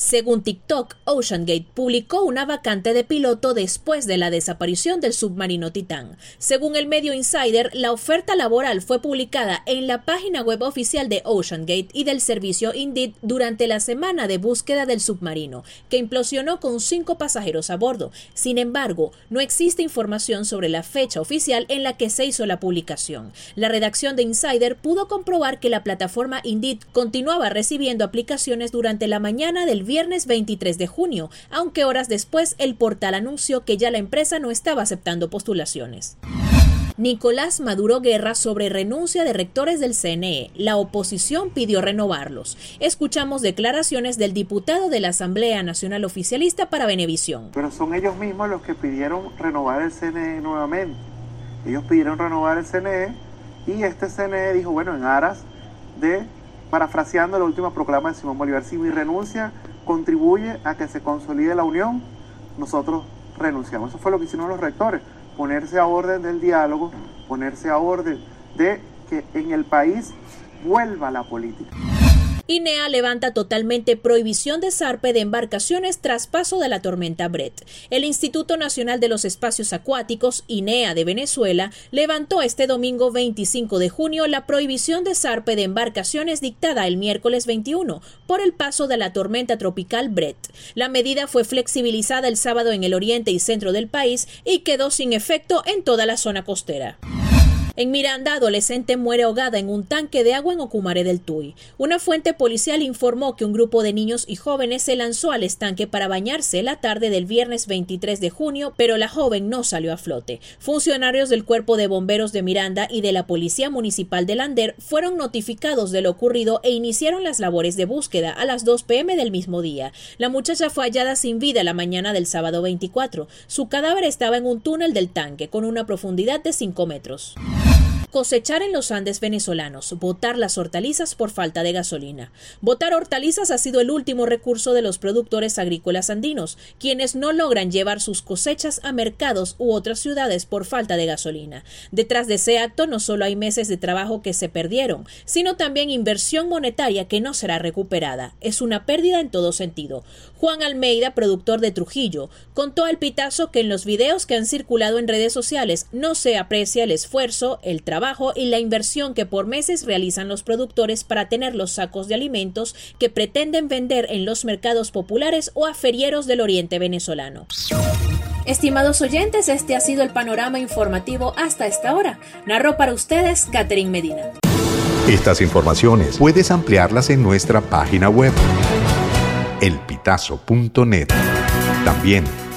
Según TikTok, OceanGate publicó una vacante de piloto después de la desaparición del submarino Titán. Según el medio Insider, la oferta laboral fue publicada en la página web oficial de OceanGate y del servicio Indeed durante la semana de búsqueda del submarino, que implosionó con cinco pasajeros a bordo. Sin embargo, no existe información sobre la fecha oficial en la que se hizo la publicación. La redacción de Insider pudo comprobar que la plataforma Indeed continuaba recibiendo aplicaciones durante la mañana del viernes 23 de junio, aunque horas después el portal anunció que ya la empresa no estaba aceptando postulaciones. Nicolás Maduro Guerra sobre renuncia de rectores del CNE. La oposición pidió renovarlos. Escuchamos declaraciones del diputado de la Asamblea Nacional Oficialista para Venevisión. Pero son ellos mismos los que pidieron renovar el CNE nuevamente. Ellos pidieron renovar el CNE y este CNE dijo, bueno, en aras de, parafraseando la última proclama de Simón Bolívar, si mi renuncia contribuye a que se consolide la unión, nosotros renunciamos. Eso fue lo que hicieron los rectores, ponerse a orden del diálogo, ponerse a orden de que en el país vuelva la política. INEA levanta totalmente prohibición de zarpe de embarcaciones tras paso de la tormenta Brett. El Instituto Nacional de los Espacios Acuáticos, INEA de Venezuela, levantó este domingo 25 de junio la prohibición de zarpe de embarcaciones dictada el miércoles 21 por el paso de la tormenta tropical Brett. La medida fue flexibilizada el sábado en el oriente y centro del país y quedó sin efecto en toda la zona costera. En Miranda, adolescente muere ahogada en un tanque de agua en Ocumare del Tuy. Una fuente policial informó que un grupo de niños y jóvenes se lanzó al estanque para bañarse la tarde del viernes 23 de junio, pero la joven no salió a flote. Funcionarios del Cuerpo de Bomberos de Miranda y de la Policía Municipal de Lander fueron notificados de lo ocurrido e iniciaron las labores de búsqueda a las 2 pm del mismo día. La muchacha fue hallada sin vida la mañana del sábado 24. Su cadáver estaba en un túnel del tanque con una profundidad de 5 metros cosechar en los Andes venezolanos, botar las hortalizas por falta de gasolina. Botar hortalizas ha sido el último recurso de los productores agrícolas andinos, quienes no logran llevar sus cosechas a mercados u otras ciudades por falta de gasolina. Detrás de ese acto no solo hay meses de trabajo que se perdieron, sino también inversión monetaria que no será recuperada. Es una pérdida en todo sentido. Juan Almeida, productor de Trujillo, contó al pitazo que en los videos que han circulado en redes sociales no se aprecia el esfuerzo, el y la inversión que por meses realizan los productores para tener los sacos de alimentos que pretenden vender en los mercados populares o a ferieros del oriente venezolano. Estimados oyentes, este ha sido el panorama informativo hasta esta hora. Narró para ustedes Catherine Medina. Estas informaciones puedes ampliarlas en nuestra página web elpitazo.net. También